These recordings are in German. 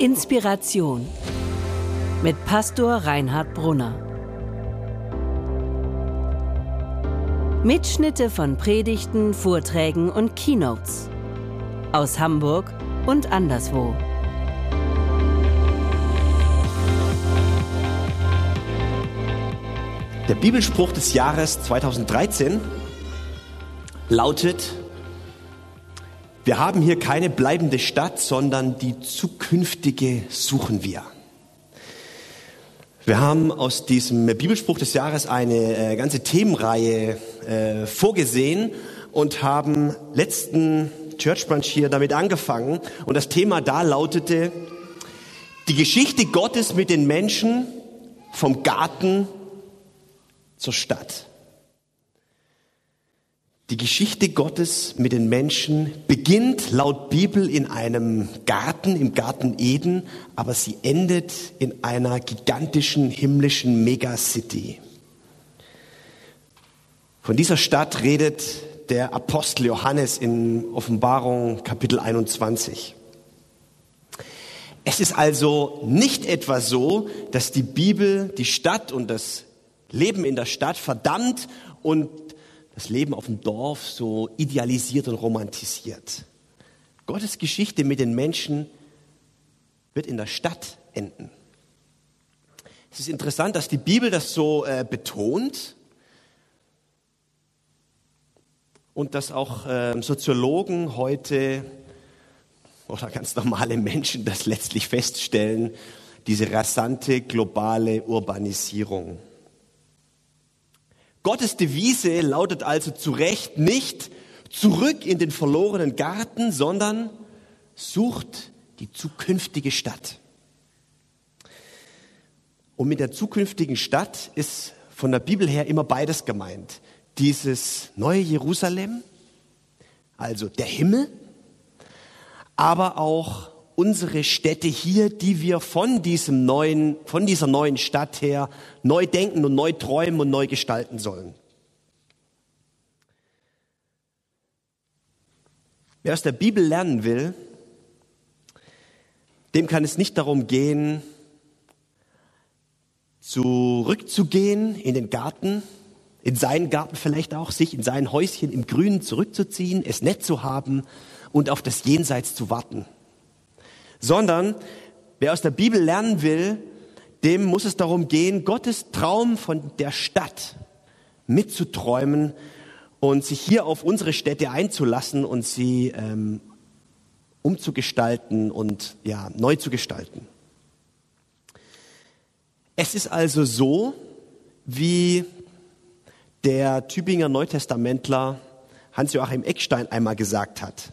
Inspiration mit Pastor Reinhard Brunner. Mitschnitte von Predigten, Vorträgen und Keynotes aus Hamburg und anderswo. Der Bibelspruch des Jahres 2013 lautet, wir haben hier keine bleibende Stadt, sondern die zukünftige suchen wir. Wir haben aus diesem Bibelspruch des Jahres eine äh, ganze Themenreihe äh, vorgesehen und haben letzten Church Brunch hier damit angefangen. Und das Thema da lautete, die Geschichte Gottes mit den Menschen vom Garten zur Stadt. Die Geschichte Gottes mit den Menschen beginnt laut Bibel in einem Garten, im Garten Eden, aber sie endet in einer gigantischen himmlischen Megacity. Von dieser Stadt redet der Apostel Johannes in Offenbarung Kapitel 21. Es ist also nicht etwa so, dass die Bibel die Stadt und das Leben in der Stadt verdammt und das Leben auf dem Dorf so idealisiert und romantisiert. Gottes Geschichte mit den Menschen wird in der Stadt enden. Es ist interessant, dass die Bibel das so äh, betont und dass auch äh, Soziologen heute oder ganz normale Menschen das letztlich feststellen, diese rasante globale Urbanisierung. Gottes Devise lautet also zu Recht nicht zurück in den verlorenen Garten, sondern sucht die zukünftige Stadt. Und mit der zukünftigen Stadt ist von der Bibel her immer beides gemeint. Dieses neue Jerusalem, also der Himmel, aber auch unsere Städte hier, die wir von diesem neuen, von dieser neuen Stadt her neu denken und neu träumen und neu gestalten sollen. Wer aus der Bibel lernen will, dem kann es nicht darum gehen, zurückzugehen in den Garten, in seinen Garten vielleicht auch, sich in sein Häuschen im Grünen zurückzuziehen, es nett zu haben und auf das Jenseits zu warten sondern wer aus der Bibel lernen will, dem muss es darum gehen, Gottes Traum von der Stadt mitzuträumen und sich hier auf unsere Städte einzulassen und sie ähm, umzugestalten und ja, neu zu gestalten. Es ist also so, wie der Tübinger Neutestamentler Hans-Joachim Eckstein einmal gesagt hat.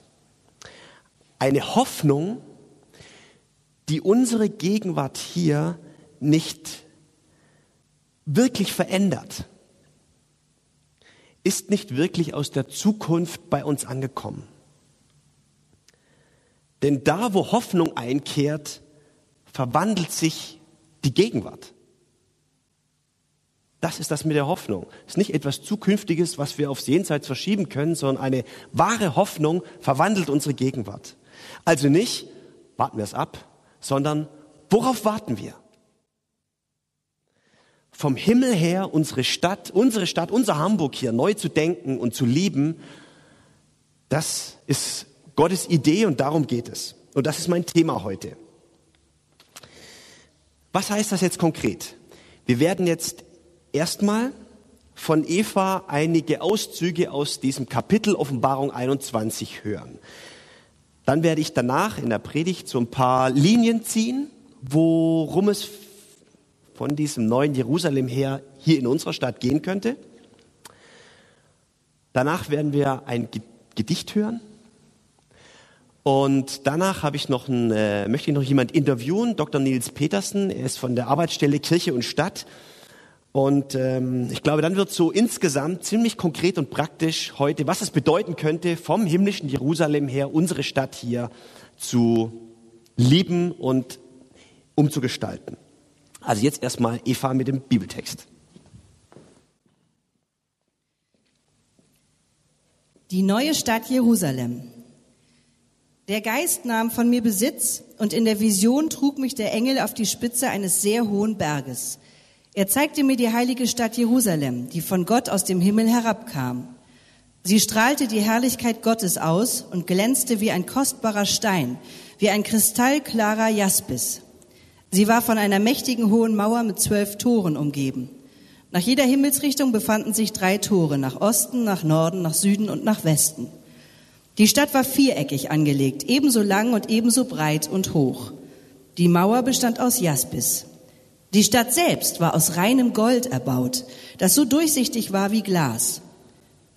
Eine Hoffnung die unsere Gegenwart hier nicht wirklich verändert, ist nicht wirklich aus der Zukunft bei uns angekommen. Denn da, wo Hoffnung einkehrt, verwandelt sich die Gegenwart. Das ist das mit der Hoffnung. Es ist nicht etwas Zukünftiges, was wir aufs Jenseits verschieben können, sondern eine wahre Hoffnung verwandelt unsere Gegenwart. Also nicht, warten wir es ab, sondern worauf warten wir? Vom Himmel her unsere Stadt, unsere Stadt, unser Hamburg hier neu zu denken und zu lieben, das ist Gottes Idee und darum geht es. Und das ist mein Thema heute. Was heißt das jetzt konkret? Wir werden jetzt erstmal von Eva einige Auszüge aus diesem Kapitel Offenbarung 21 hören. Dann werde ich danach in der Predigt so ein paar Linien ziehen, worum es von diesem neuen Jerusalem her hier in unserer Stadt gehen könnte. Danach werden wir ein Gedicht hören. Und danach habe ich noch ein, äh, möchte ich noch jemand interviewen, Dr. Nils Petersen. Er ist von der Arbeitsstelle Kirche und Stadt und ähm, ich glaube, dann wird so insgesamt ziemlich konkret und praktisch heute, was es bedeuten könnte, vom himmlischen Jerusalem her unsere Stadt hier zu lieben und umzugestalten. Also jetzt erstmal Eva mit dem Bibeltext. Die neue Stadt Jerusalem. Der Geist nahm von mir Besitz und in der Vision trug mich der Engel auf die Spitze eines sehr hohen Berges. Er zeigte mir die heilige Stadt Jerusalem, die von Gott aus dem Himmel herabkam. Sie strahlte die Herrlichkeit Gottes aus und glänzte wie ein kostbarer Stein, wie ein kristallklarer Jaspis. Sie war von einer mächtigen hohen Mauer mit zwölf Toren umgeben. Nach jeder Himmelsrichtung befanden sich drei Tore, nach Osten, nach Norden, nach Süden und nach Westen. Die Stadt war viereckig angelegt, ebenso lang und ebenso breit und hoch. Die Mauer bestand aus Jaspis. Die Stadt selbst war aus reinem Gold erbaut, das so durchsichtig war wie Glas.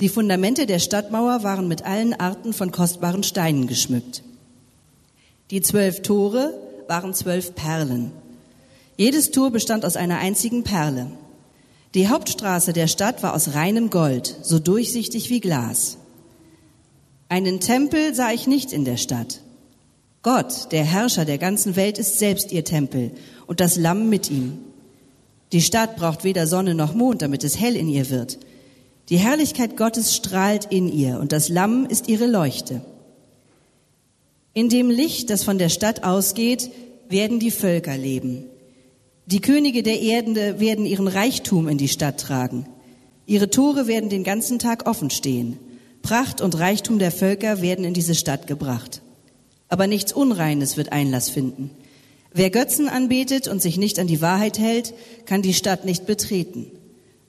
Die Fundamente der Stadtmauer waren mit allen Arten von kostbaren Steinen geschmückt. Die zwölf Tore waren zwölf Perlen. Jedes Tor bestand aus einer einzigen Perle. Die Hauptstraße der Stadt war aus reinem Gold, so durchsichtig wie Glas. Einen Tempel sah ich nicht in der Stadt. Gott, der Herrscher der ganzen Welt, ist selbst ihr Tempel und das Lamm mit ihm. Die Stadt braucht weder Sonne noch Mond, damit es hell in ihr wird. Die Herrlichkeit Gottes strahlt in ihr und das Lamm ist ihre Leuchte. In dem Licht, das von der Stadt ausgeht, werden die Völker leben. Die Könige der Erde werden ihren Reichtum in die Stadt tragen. Ihre Tore werden den ganzen Tag offen stehen. Pracht und Reichtum der Völker werden in diese Stadt gebracht. Aber nichts Unreines wird Einlass finden. Wer Götzen anbetet und sich nicht an die Wahrheit hält, kann die Stadt nicht betreten.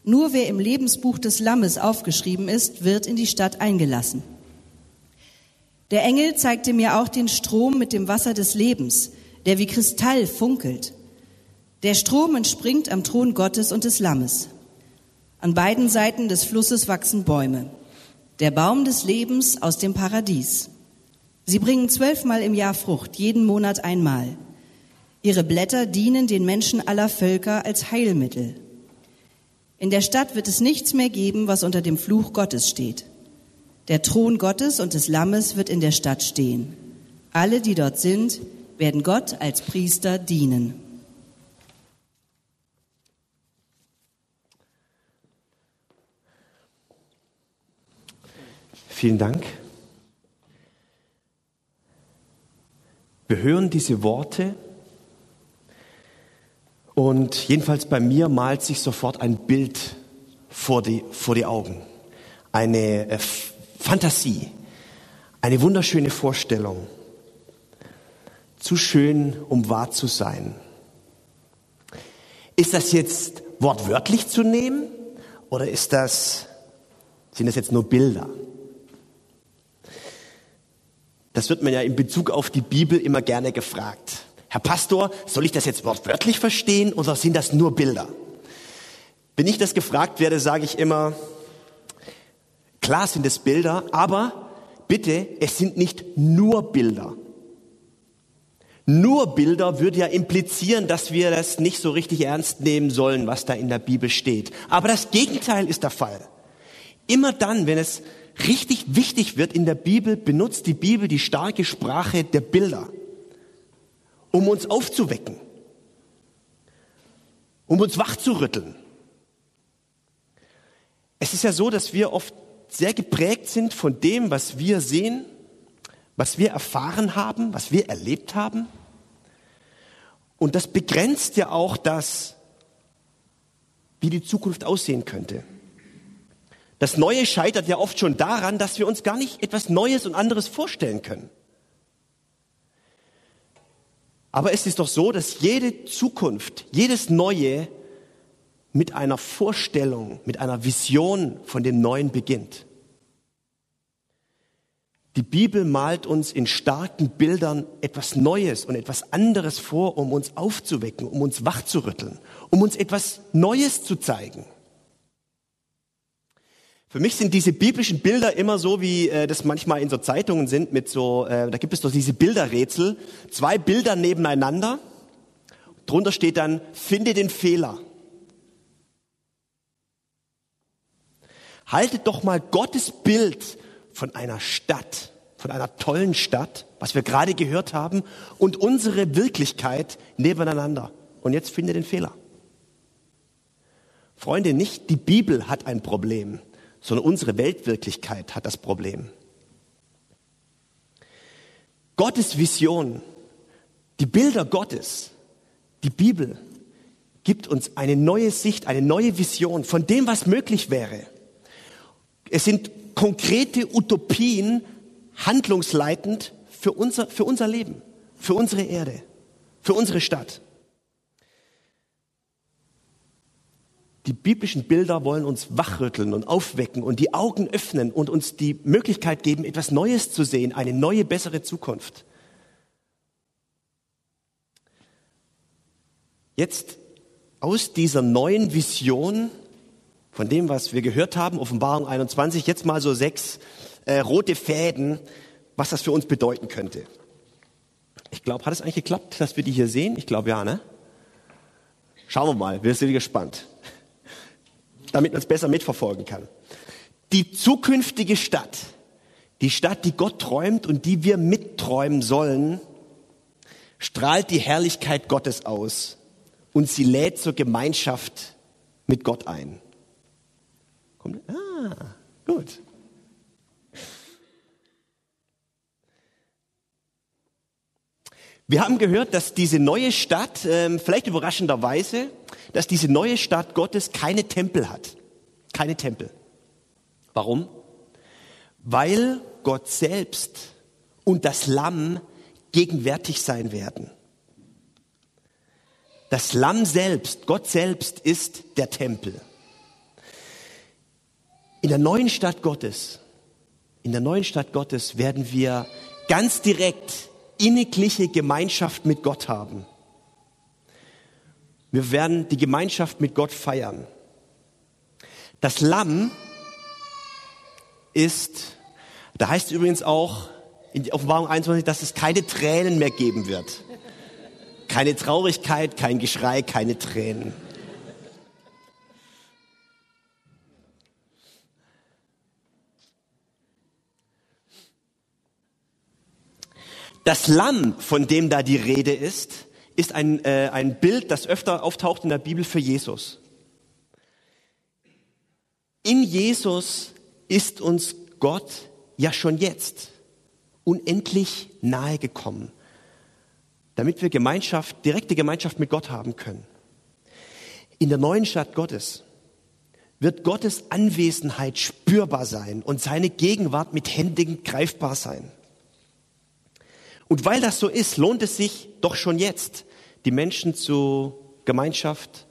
Nur wer im Lebensbuch des Lammes aufgeschrieben ist, wird in die Stadt eingelassen. Der Engel zeigte mir auch den Strom mit dem Wasser des Lebens, der wie Kristall funkelt. Der Strom entspringt am Thron Gottes und des Lammes. An beiden Seiten des Flusses wachsen Bäume der Baum des Lebens aus dem Paradies. Sie bringen zwölfmal im Jahr Frucht, jeden Monat einmal. Ihre Blätter dienen den Menschen aller Völker als Heilmittel. In der Stadt wird es nichts mehr geben, was unter dem Fluch Gottes steht. Der Thron Gottes und des Lammes wird in der Stadt stehen. Alle, die dort sind, werden Gott als Priester dienen. Vielen Dank. Wir hören diese Worte und jedenfalls bei mir malt sich sofort ein Bild vor die, vor die Augen. Eine äh, Fantasie, eine wunderschöne Vorstellung. Zu schön, um wahr zu sein. Ist das jetzt wortwörtlich zu nehmen oder ist das, sind das jetzt nur Bilder? Das wird man ja in Bezug auf die Bibel immer gerne gefragt. Herr Pastor, soll ich das jetzt wortwörtlich verstehen oder sind das nur Bilder? Wenn ich das gefragt werde, sage ich immer, klar sind es Bilder, aber bitte, es sind nicht nur Bilder. Nur Bilder würde ja implizieren, dass wir das nicht so richtig ernst nehmen sollen, was da in der Bibel steht. Aber das Gegenteil ist der Fall. Immer dann, wenn es richtig wichtig wird in der Bibel, benutzt die Bibel die starke Sprache der Bilder, um uns aufzuwecken, um uns wachzurütteln. Es ist ja so, dass wir oft sehr geprägt sind von dem, was wir sehen, was wir erfahren haben, was wir erlebt haben. Und das begrenzt ja auch das, wie die Zukunft aussehen könnte. Das Neue scheitert ja oft schon daran, dass wir uns gar nicht etwas Neues und anderes vorstellen können. Aber es ist doch so, dass jede Zukunft, jedes Neue mit einer Vorstellung, mit einer Vision von dem Neuen beginnt. Die Bibel malt uns in starken Bildern etwas Neues und etwas anderes vor, um uns aufzuwecken, um uns wachzurütteln, um uns etwas Neues zu zeigen. Für mich sind diese biblischen Bilder immer so, wie äh, das manchmal in so Zeitungen sind, mit so, äh, da gibt es doch diese Bilderrätsel, zwei Bilder nebeneinander, drunter steht dann, finde den Fehler. Haltet doch mal Gottes Bild von einer Stadt, von einer tollen Stadt, was wir gerade gehört haben, und unsere Wirklichkeit nebeneinander. Und jetzt finde den Fehler. Freunde, nicht die Bibel hat ein Problem sondern unsere Weltwirklichkeit hat das Problem. Gottes Vision, die Bilder Gottes, die Bibel gibt uns eine neue Sicht, eine neue Vision von dem, was möglich wäre. Es sind konkrete Utopien, handlungsleitend für unser, für unser Leben, für unsere Erde, für unsere Stadt. Die biblischen Bilder wollen uns wachrütteln und aufwecken und die Augen öffnen und uns die Möglichkeit geben, etwas Neues zu sehen, eine neue, bessere Zukunft. Jetzt aus dieser neuen Vision, von dem, was wir gehört haben, Offenbarung 21, jetzt mal so sechs äh, rote Fäden, was das für uns bedeuten könnte. Ich glaube, hat es eigentlich geklappt, dass wir die hier sehen? Ich glaube ja, ne? Schauen wir mal, wir sind gespannt damit man es besser mitverfolgen kann. Die zukünftige Stadt, die Stadt, die Gott träumt und die wir mitträumen sollen, strahlt die Herrlichkeit Gottes aus und sie lädt zur Gemeinschaft mit Gott ein. Kommt, ah, gut. Wir haben gehört, dass diese neue Stadt, ähm, vielleicht überraschenderweise, dass diese neue Stadt Gottes keine Tempel hat. Keine Tempel. Warum? Weil Gott selbst und das Lamm gegenwärtig sein werden. Das Lamm selbst, Gott selbst ist der Tempel. In der neuen Stadt Gottes, in der neuen Stadt Gottes werden wir ganz direkt innigliche Gemeinschaft mit Gott haben. Wir werden die Gemeinschaft mit Gott feiern. Das Lamm ist, da heißt es übrigens auch in die Offenbarung 21, dass es keine Tränen mehr geben wird. Keine Traurigkeit, kein Geschrei, keine Tränen. Das Lamm, von dem da die Rede ist, ist ein, äh, ein Bild, das öfter auftaucht in der Bibel für Jesus. In Jesus ist uns Gott ja schon jetzt unendlich nahe gekommen, damit wir Gemeinschaft, direkte Gemeinschaft mit Gott haben können. In der neuen Stadt Gottes wird Gottes Anwesenheit spürbar sein und seine Gegenwart mit Händen greifbar sein. Und weil das so ist, lohnt es sich doch schon jetzt, die Menschen zur Gemeinschaft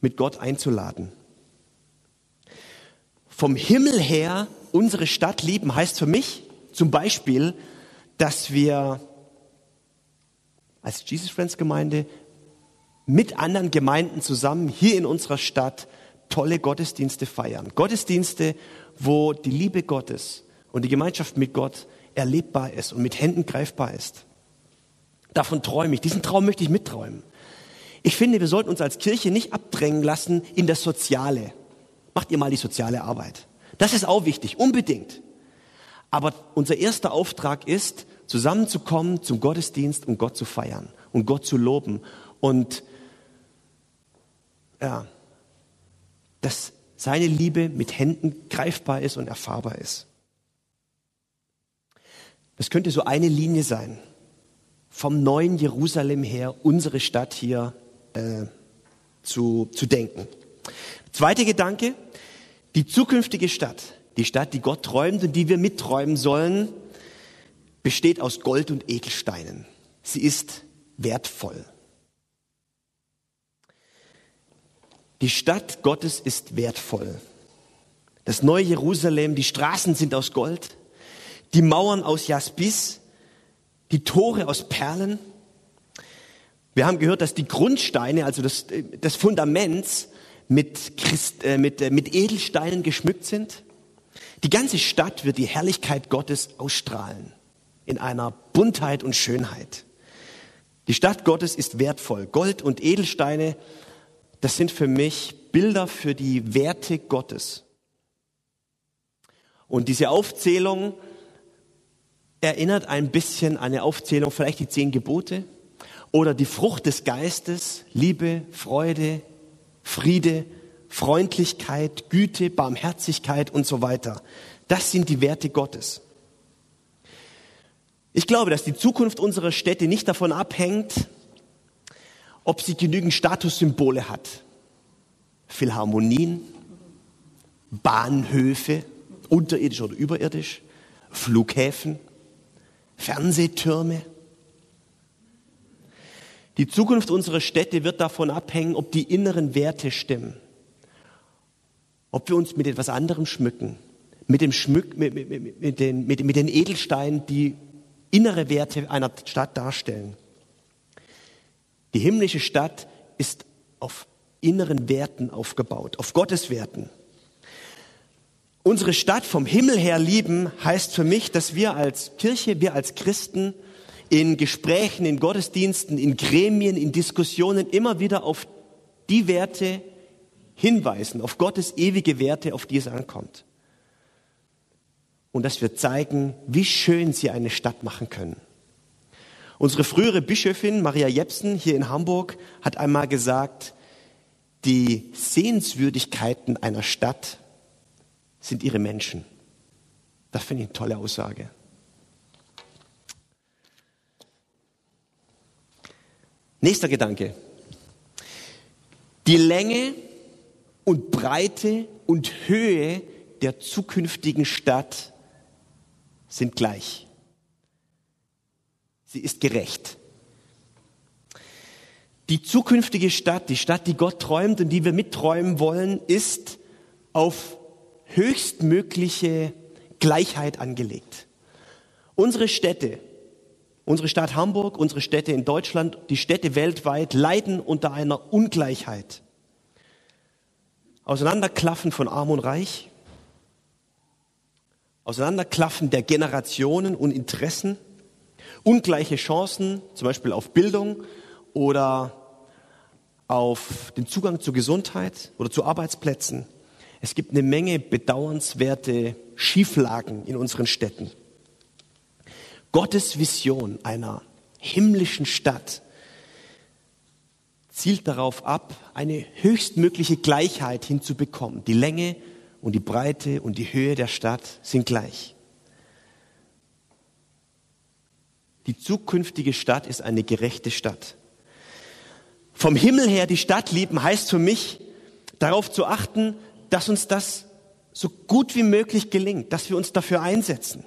mit Gott einzuladen. Vom Himmel her unsere Stadt lieben heißt für mich zum Beispiel, dass wir als Jesus Friends Gemeinde mit anderen Gemeinden zusammen hier in unserer Stadt tolle Gottesdienste feiern. Gottesdienste, wo die Liebe Gottes und die Gemeinschaft mit Gott erlebbar ist und mit Händen greifbar ist. Davon träume ich. Diesen Traum möchte ich mitträumen. Ich finde, wir sollten uns als Kirche nicht abdrängen lassen in das Soziale. Macht ihr mal die soziale Arbeit. Das ist auch wichtig, unbedingt. Aber unser erster Auftrag ist, zusammenzukommen zum Gottesdienst und Gott zu feiern und Gott zu loben und ja, dass seine Liebe mit Händen greifbar ist und erfahrbar ist. Das könnte so eine Linie sein vom neuen Jerusalem her unsere Stadt hier äh, zu, zu denken. Zweiter Gedanke, die zukünftige Stadt, die Stadt, die Gott träumt und die wir mitträumen sollen, besteht aus Gold und Edelsteinen. Sie ist wertvoll. Die Stadt Gottes ist wertvoll. Das neue Jerusalem, die Straßen sind aus Gold, die Mauern aus Jaspis, die Tore aus Perlen. Wir haben gehört, dass die Grundsteine, also das, das Fundaments, mit, Christ, äh, mit, äh, mit Edelsteinen geschmückt sind. Die ganze Stadt wird die Herrlichkeit Gottes ausstrahlen in einer Buntheit und Schönheit. Die Stadt Gottes ist wertvoll. Gold und Edelsteine, das sind für mich Bilder für die Werte Gottes. Und diese Aufzählung erinnert ein bisschen an eine Aufzählung, vielleicht die zehn Gebote oder die Frucht des Geistes, Liebe, Freude, Friede, Freundlichkeit, Güte, Barmherzigkeit und so weiter. Das sind die Werte Gottes. Ich glaube, dass die Zukunft unserer Städte nicht davon abhängt, ob sie genügend Statussymbole hat. Philharmonien, Bahnhöfe, unterirdisch oder überirdisch, Flughäfen, Fernsehtürme. Die Zukunft unserer Städte wird davon abhängen, ob die inneren Werte stimmen, ob wir uns mit etwas anderem schmücken, mit, dem Schmück, mit, mit, mit, den, mit, mit den Edelsteinen, die innere Werte einer Stadt darstellen. Die himmlische Stadt ist auf inneren Werten aufgebaut, auf Gottes Werten. Unsere Stadt vom Himmel her lieben heißt für mich, dass wir als Kirche, wir als Christen in Gesprächen, in Gottesdiensten, in Gremien, in Diskussionen immer wieder auf die Werte hinweisen, auf Gottes ewige Werte, auf die es ankommt. Und dass wir zeigen, wie schön sie eine Stadt machen können. Unsere frühere Bischöfin Maria Jepsen hier in Hamburg hat einmal gesagt, die Sehenswürdigkeiten einer Stadt sind ihre Menschen. Das finde ich eine tolle Aussage. Nächster Gedanke. Die Länge und Breite und Höhe der zukünftigen Stadt sind gleich. Sie ist gerecht. Die zukünftige Stadt, die Stadt, die Gott träumt und die wir mitträumen wollen, ist auf höchstmögliche Gleichheit angelegt. Unsere Städte, unsere Stadt Hamburg, unsere Städte in Deutschland, die Städte weltweit leiden unter einer Ungleichheit. Auseinanderklaffen von Arm und Reich, Auseinanderklaffen der Generationen und Interessen, ungleiche Chancen, zum Beispiel auf Bildung oder auf den Zugang zur Gesundheit oder zu Arbeitsplätzen. Es gibt eine Menge bedauernswerte Schieflagen in unseren Städten. Gottes Vision einer himmlischen Stadt zielt darauf ab, eine höchstmögliche Gleichheit hinzubekommen. Die Länge und die Breite und die Höhe der Stadt sind gleich. Die zukünftige Stadt ist eine gerechte Stadt. Vom Himmel her die Stadt lieben heißt für mich, darauf zu achten, dass uns das so gut wie möglich gelingt, dass wir uns dafür einsetzen,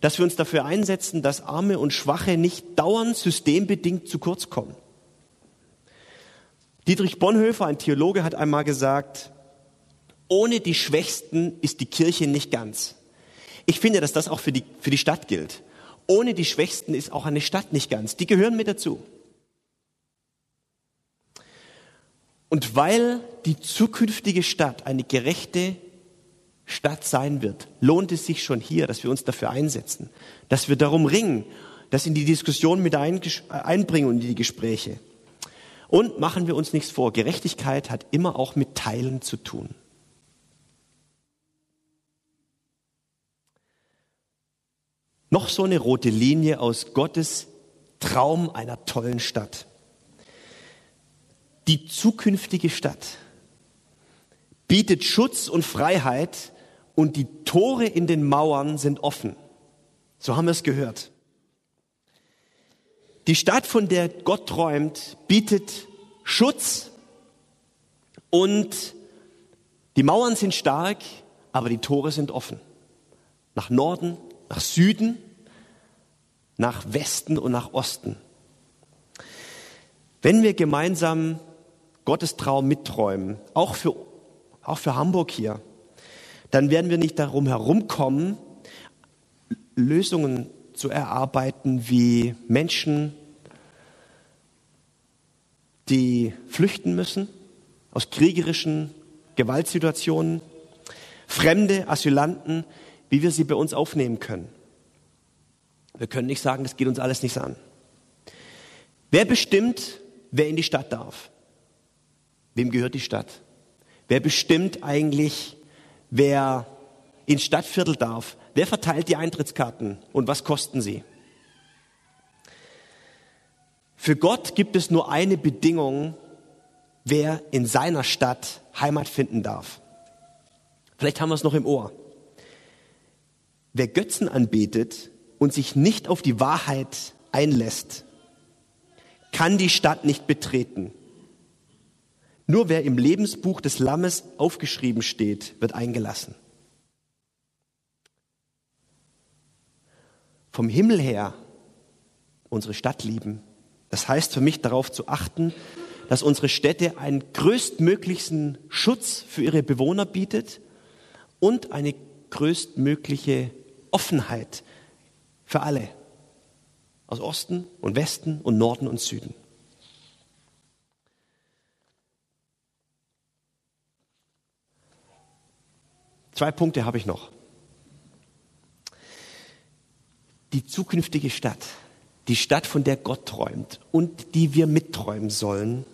dass wir uns dafür einsetzen, dass Arme und Schwache nicht dauernd systembedingt zu kurz kommen. Dietrich Bonhoeffer, ein Theologe, hat einmal gesagt, ohne die Schwächsten ist die Kirche nicht ganz. Ich finde, dass das auch für die, für die Stadt gilt. Ohne die Schwächsten ist auch eine Stadt nicht ganz. Die gehören mit dazu. Und weil die zukünftige Stadt eine gerechte Stadt sein wird, lohnt es sich schon hier, dass wir uns dafür einsetzen, dass wir darum ringen, das in die Diskussion mit einbringen und in die Gespräche. Und machen wir uns nichts vor, Gerechtigkeit hat immer auch mit Teilen zu tun. Noch so eine rote Linie aus Gottes Traum einer tollen Stadt die zukünftige Stadt bietet Schutz und Freiheit und die Tore in den Mauern sind offen. So haben wir es gehört. Die Stadt, von der Gott träumt, bietet Schutz und die Mauern sind stark, aber die Tore sind offen. Nach Norden, nach Süden, nach Westen und nach Osten. Wenn wir gemeinsam Gottes Traum mitträumen, auch für, auch für Hamburg hier, dann werden wir nicht darum herumkommen, Lösungen zu erarbeiten, wie Menschen, die flüchten müssen aus kriegerischen Gewaltsituationen, fremde Asylanten, wie wir sie bei uns aufnehmen können. Wir können nicht sagen, das geht uns alles nichts an. Wer bestimmt, wer in die Stadt darf? Wem gehört die Stadt? Wer bestimmt eigentlich, wer ins Stadtviertel darf? Wer verteilt die Eintrittskarten und was kosten sie? Für Gott gibt es nur eine Bedingung, wer in seiner Stadt Heimat finden darf. Vielleicht haben wir es noch im Ohr. Wer Götzen anbetet, und sich nicht auf die Wahrheit einlässt, kann die Stadt nicht betreten. Nur wer im Lebensbuch des Lammes aufgeschrieben steht, wird eingelassen. Vom Himmel her unsere Stadt lieben. Das heißt für mich darauf zu achten, dass unsere Städte einen größtmöglichen Schutz für ihre Bewohner bietet und eine größtmögliche Offenheit für alle aus Osten und Westen und Norden und Süden. Zwei Punkte habe ich noch. Die zukünftige Stadt, die Stadt, von der Gott träumt und die wir mitträumen sollen,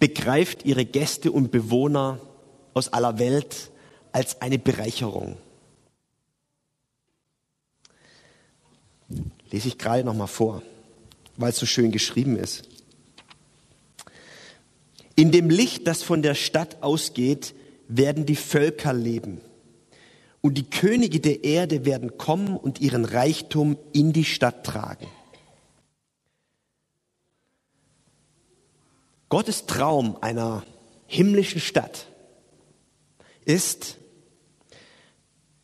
begreift ihre Gäste und Bewohner aus aller Welt als eine Bereicherung. Lese ich gerade noch mal vor, weil es so schön geschrieben ist. In dem Licht, das von der Stadt ausgeht, werden die Völker leben. Und die Könige der Erde werden kommen und ihren Reichtum in die Stadt tragen. Gottes Traum einer himmlischen Stadt ist,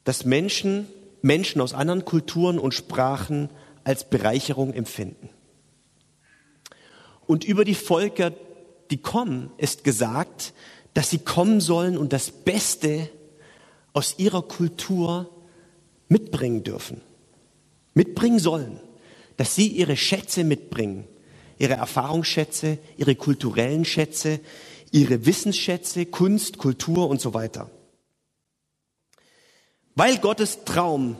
dass Menschen, Menschen aus anderen Kulturen und Sprachen als Bereicherung empfinden. Und über die Völker, die kommen, ist gesagt, dass sie kommen sollen und das Beste aus ihrer Kultur mitbringen dürfen, mitbringen sollen, dass sie ihre Schätze mitbringen, ihre Erfahrungsschätze, ihre kulturellen Schätze, ihre Wissensschätze, Kunst, Kultur und so weiter. Weil Gottes Traum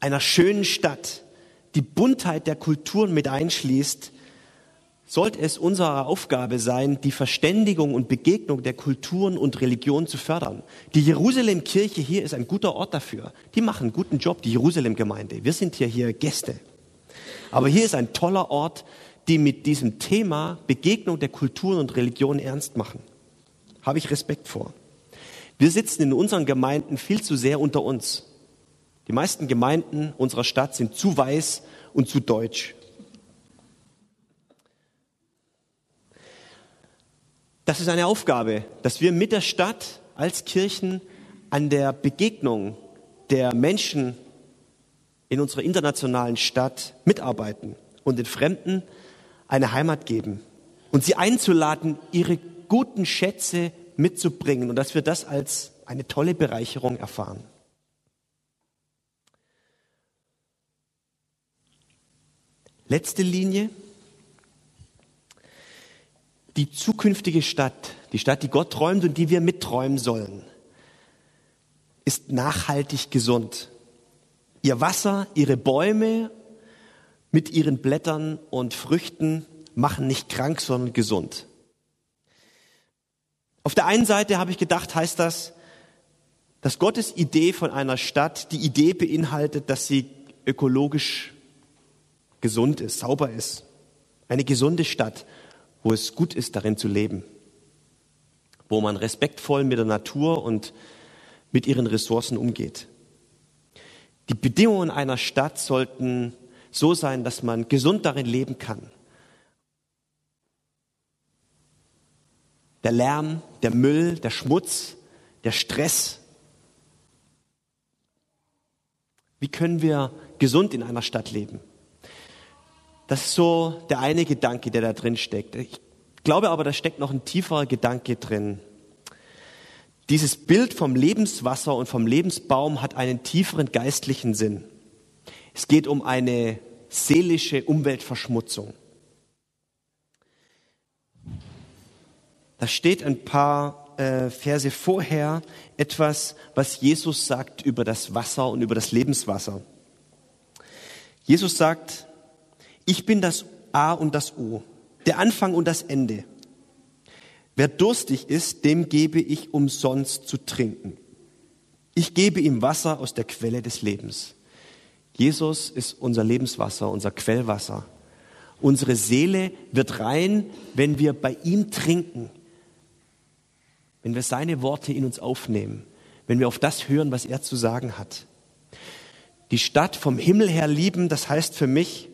einer schönen Stadt die Buntheit der Kulturen mit einschließt, sollte es unsere Aufgabe sein, die Verständigung und Begegnung der Kulturen und Religionen zu fördern. Die Jerusalem-Kirche hier ist ein guter Ort dafür. Die machen einen guten Job, die Jerusalem-Gemeinde. Wir sind hier hier Gäste. Aber hier ist ein toller Ort, die mit diesem Thema Begegnung der Kulturen und Religionen ernst machen. Habe ich Respekt vor. Wir sitzen in unseren Gemeinden viel zu sehr unter uns. Die meisten Gemeinden unserer Stadt sind zu weiß und zu deutsch. Das ist eine Aufgabe, dass wir mit der Stadt als Kirchen an der Begegnung der Menschen in unserer internationalen Stadt mitarbeiten und den Fremden eine Heimat geben und sie einzuladen, ihre guten Schätze mitzubringen und dass wir das als eine tolle Bereicherung erfahren. Letzte Linie. Die zukünftige Stadt, die Stadt, die Gott träumt und die wir mitträumen sollen, ist nachhaltig gesund. Ihr Wasser, ihre Bäume mit ihren Blättern und Früchten machen nicht krank, sondern gesund. Auf der einen Seite habe ich gedacht, heißt das, dass Gottes Idee von einer Stadt die Idee beinhaltet, dass sie ökologisch gesund ist, sauber ist. Eine gesunde Stadt, wo es gut ist, darin zu leben. Wo man respektvoll mit der Natur und mit ihren Ressourcen umgeht. Die Bedingungen einer Stadt sollten so sein, dass man gesund darin leben kann. Der Lärm, der Müll, der Schmutz, der Stress. Wie können wir gesund in einer Stadt leben? Das ist so der eine Gedanke, der da drin steckt. Ich glaube aber, da steckt noch ein tieferer Gedanke drin. Dieses Bild vom Lebenswasser und vom Lebensbaum hat einen tieferen geistlichen Sinn. Es geht um eine seelische Umweltverschmutzung. Da steht ein paar äh, Verse vorher etwas, was Jesus sagt über das Wasser und über das Lebenswasser. Jesus sagt, ich bin das A und das O, der Anfang und das Ende. Wer durstig ist, dem gebe ich umsonst zu trinken. Ich gebe ihm Wasser aus der Quelle des Lebens. Jesus ist unser Lebenswasser, unser Quellwasser. Unsere Seele wird rein, wenn wir bei ihm trinken, wenn wir seine Worte in uns aufnehmen, wenn wir auf das hören, was er zu sagen hat. die Stadt vom Himmel her lieben, das heißt für mich,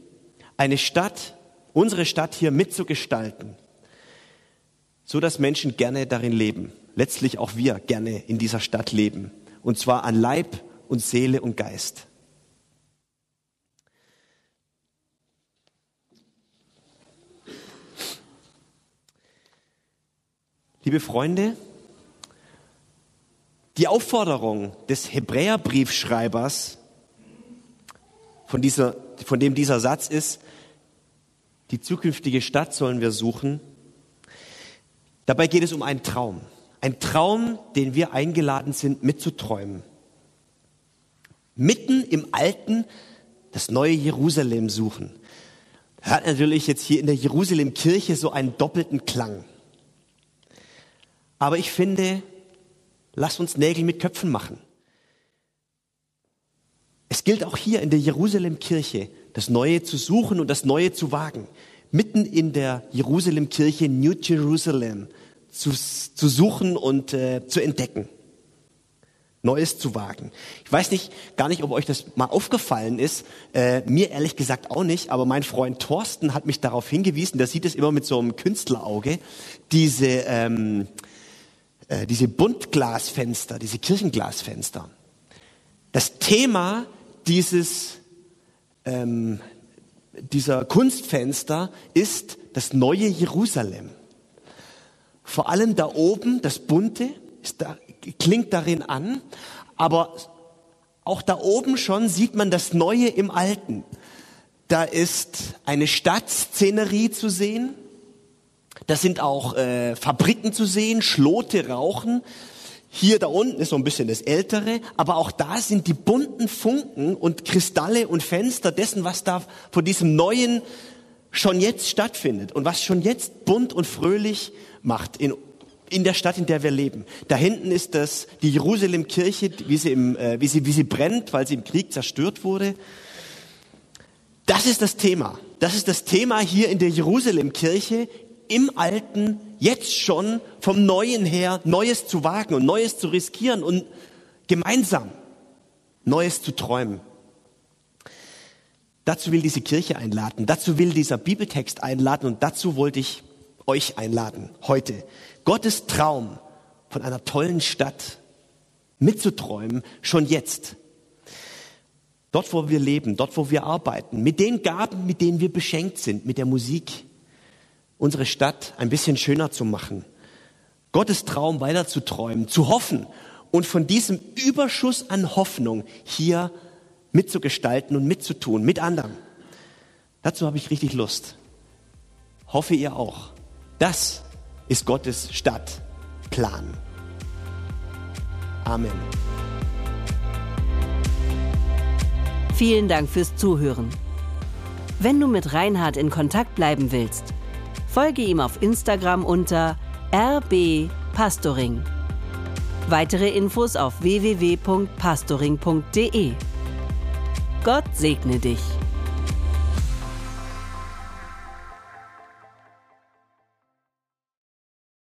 eine Stadt, unsere Stadt hier mitzugestalten, so dass Menschen gerne darin leben. Letztlich auch wir gerne in dieser Stadt leben. Und zwar an Leib und Seele und Geist. Liebe Freunde, die Aufforderung des Hebräerbriefschreibers, von, dieser, von dem dieser Satz ist, die zukünftige Stadt sollen wir suchen. Dabei geht es um einen Traum. Ein Traum, den wir eingeladen sind mitzuträumen. Mitten im Alten das neue Jerusalem suchen. Hat natürlich jetzt hier in der Jerusalem-Kirche so einen doppelten Klang. Aber ich finde, lass uns Nägel mit Köpfen machen. Es gilt auch hier in der Jerusalem-Kirche, das Neue zu suchen und das Neue zu wagen. Mitten in der Jerusalem-Kirche, New Jerusalem, zu, zu suchen und äh, zu entdecken. Neues zu wagen. Ich weiß nicht, gar nicht, ob euch das mal aufgefallen ist. Äh, mir ehrlich gesagt auch nicht, aber mein Freund Thorsten hat mich darauf hingewiesen, der sieht es immer mit so einem Künstlerauge, diese ähm, äh, diese Buntglasfenster, diese Kirchenglasfenster. Das Thema dieses, ähm, dieser Kunstfenster ist das neue Jerusalem. Vor allem da oben, das Bunte, da, klingt darin an, aber auch da oben schon sieht man das Neue im Alten. Da ist eine Stadtszenerie zu sehen, da sind auch äh, Fabriken zu sehen, Schlote rauchen. Hier da unten ist so ein bisschen das Ältere, aber auch da sind die bunten Funken und Kristalle und Fenster dessen, was da vor diesem Neuen schon jetzt stattfindet und was schon jetzt bunt und fröhlich macht in, in der Stadt, in der wir leben. Da hinten ist das die Jerusalem-Kirche, wie sie, im, äh, wie, sie, wie sie brennt, weil sie im Krieg zerstört wurde. Das ist das Thema. Das ist das Thema hier in der Jerusalem-Kirche im Alten jetzt schon vom Neuen her Neues zu wagen und Neues zu riskieren und gemeinsam Neues zu träumen. Dazu will diese Kirche einladen, dazu will dieser Bibeltext einladen und dazu wollte ich euch einladen heute. Gottes Traum von einer tollen Stadt mitzuträumen, schon jetzt. Dort, wo wir leben, dort, wo wir arbeiten, mit den Gaben, mit denen wir beschenkt sind, mit der Musik, unsere Stadt ein bisschen schöner zu machen, Gottes Traum weiterzuträumen, zu hoffen und von diesem Überschuss an Hoffnung hier mitzugestalten und mitzutun, mit anderen. Dazu habe ich richtig Lust. Hoffe ihr auch. Das ist Gottes Stadtplan. Amen. Vielen Dank fürs Zuhören. Wenn du mit Reinhard in Kontakt bleiben willst, Folge ihm auf Instagram unter rbpastoring. Weitere Infos auf www.pastoring.de. Gott segne dich.